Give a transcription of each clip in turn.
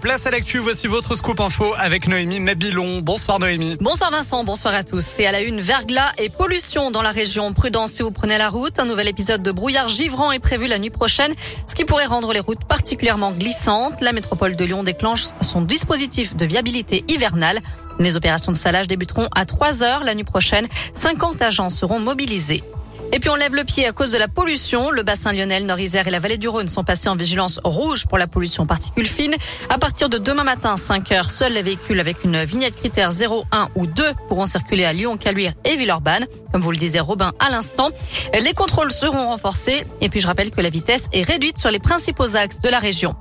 place à l'actu. Voici votre scoop info avec Noémie Mabilon. Bonsoir Noémie. Bonsoir Vincent, bonsoir à tous. C'est à la une verglas et pollution dans la région. Prudence si vous prenez la route. Un nouvel épisode de brouillard givrant est prévu la nuit prochaine, ce qui pourrait rendre les routes particulièrement glissantes. La métropole de Lyon déclenche son dispositif de viabilité hivernale. Les opérations de salage débuteront à 3 heures la nuit prochaine. 50 agents seront mobilisés. Et puis on lève le pied à cause de la pollution. Le bassin lyonnais, Nord-Isère et la vallée du Rhône sont passés en vigilance rouge pour la pollution particules fines. À partir de demain matin, 5 heures, seuls les véhicules avec une vignette critère 0, 1 ou 2 pourront circuler à Lyon, Caluire et Villeurbanne. Comme vous le disait Robin à l'instant, les contrôles seront renforcés. Et puis je rappelle que la vitesse est réduite sur les principaux axes de la région.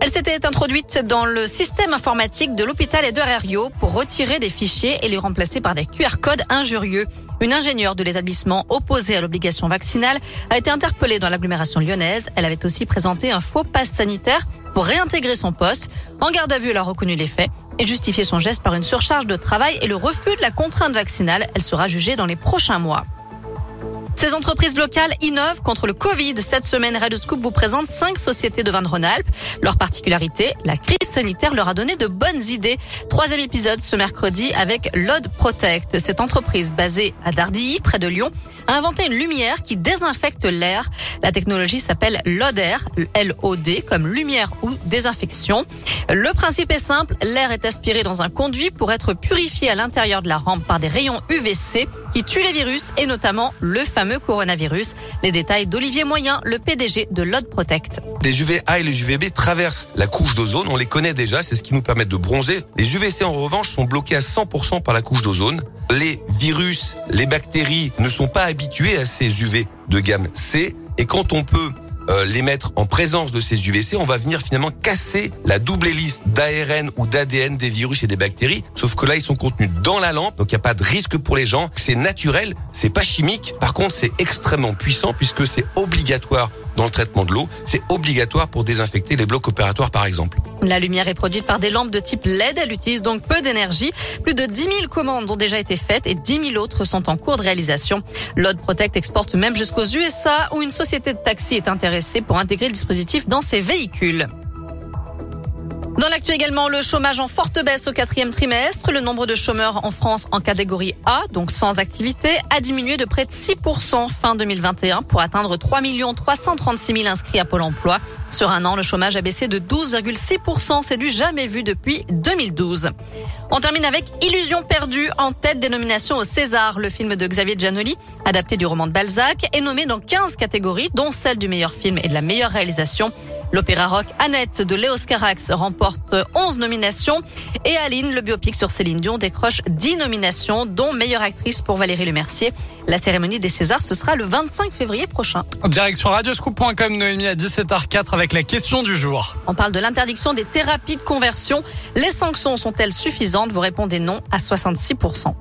Elle s'était introduite dans le système informatique de l'hôpital de Rio pour retirer des fichiers et les remplacer par des QR codes injurieux. Une ingénieure de l'établissement opposée à l'obligation vaccinale a été interpellée dans l'agglomération lyonnaise. Elle avait aussi présenté un faux passe sanitaire pour réintégrer son poste. En garde à vue, elle a reconnu les faits et justifié son geste par une surcharge de travail et le refus de la contrainte vaccinale. Elle sera jugée dans les prochains mois. Ces entreprises locales innovent contre le Covid. Cette semaine, Radio Scoop vous présente cinq sociétés de vin de Rhône-Alpes. Leur particularité, la crise sanitaire leur a donné de bonnes idées. Troisième épisode ce mercredi avec Lod Protect. Cette entreprise basée à Dardilly, près de Lyon, a inventé une lumière qui désinfecte l'air. La technologie s'appelle LODER, L-O-D, comme lumière ou désinfection. Le principe est simple, l'air est aspiré dans un conduit pour être purifié à l'intérieur de la rampe par des rayons UVC qui tuent les virus et notamment le fameux coronavirus. Les détails d'Olivier Moyen, le PDG de Lod Protect. Les UVA et les UVB traversent la couche d'ozone, on les connaît déjà, c'est ce qui nous permet de bronzer. Les UVC en revanche sont bloqués à 100% par la couche d'ozone. Les virus, les bactéries ne sont pas habitués à ces UV de gamme C et quand on peut euh, les mettre en présence de ces UVC, on va venir finalement casser la double hélice d'ARN ou d'ADN des virus et des bactéries. Sauf que là, ils sont contenus dans la lampe, donc il n'y a pas de risque pour les gens. C'est naturel, c'est pas chimique. Par contre, c'est extrêmement puissant puisque c'est obligatoire dans le traitement de l'eau. C'est obligatoire pour désinfecter les blocs opératoires, par exemple. La lumière est produite par des lampes de type LED. Elle utilise donc peu d'énergie. Plus de 10 000 commandes ont déjà été faites et 10 000 autres sont en cours de réalisation. Lod Protect exporte même jusqu'aux USA où une société de taxi est intéressée pour intégrer le dispositif dans ses véhicules. Dans l'actu également, le chômage en forte baisse au quatrième trimestre. Le nombre de chômeurs en France en catégorie A, donc sans activité, a diminué de près de 6% fin 2021 pour atteindre 3 336 000 inscrits à Pôle emploi. Sur un an, le chômage a baissé de 12,6%. C'est du jamais vu depuis 2012. On termine avec Illusion perdue en tête des nominations au César. Le film de Xavier Giannoli, adapté du roman de Balzac, est nommé dans 15 catégories, dont celle du meilleur film et de la meilleure réalisation. L'opéra rock Annette de Léos Carax remporte 11 nominations et Aline, le biopic sur Céline Dion, décroche 10 nominations, dont meilleure actrice pour Valérie Lemercier. La cérémonie des Césars, ce sera le 25 février prochain. Direction radioscoop.com, Noémie, à 17h04 avec la question du jour. On parle de l'interdiction des thérapies de conversion. Les sanctions sont-elles suffisantes? Vous répondez non à 66%.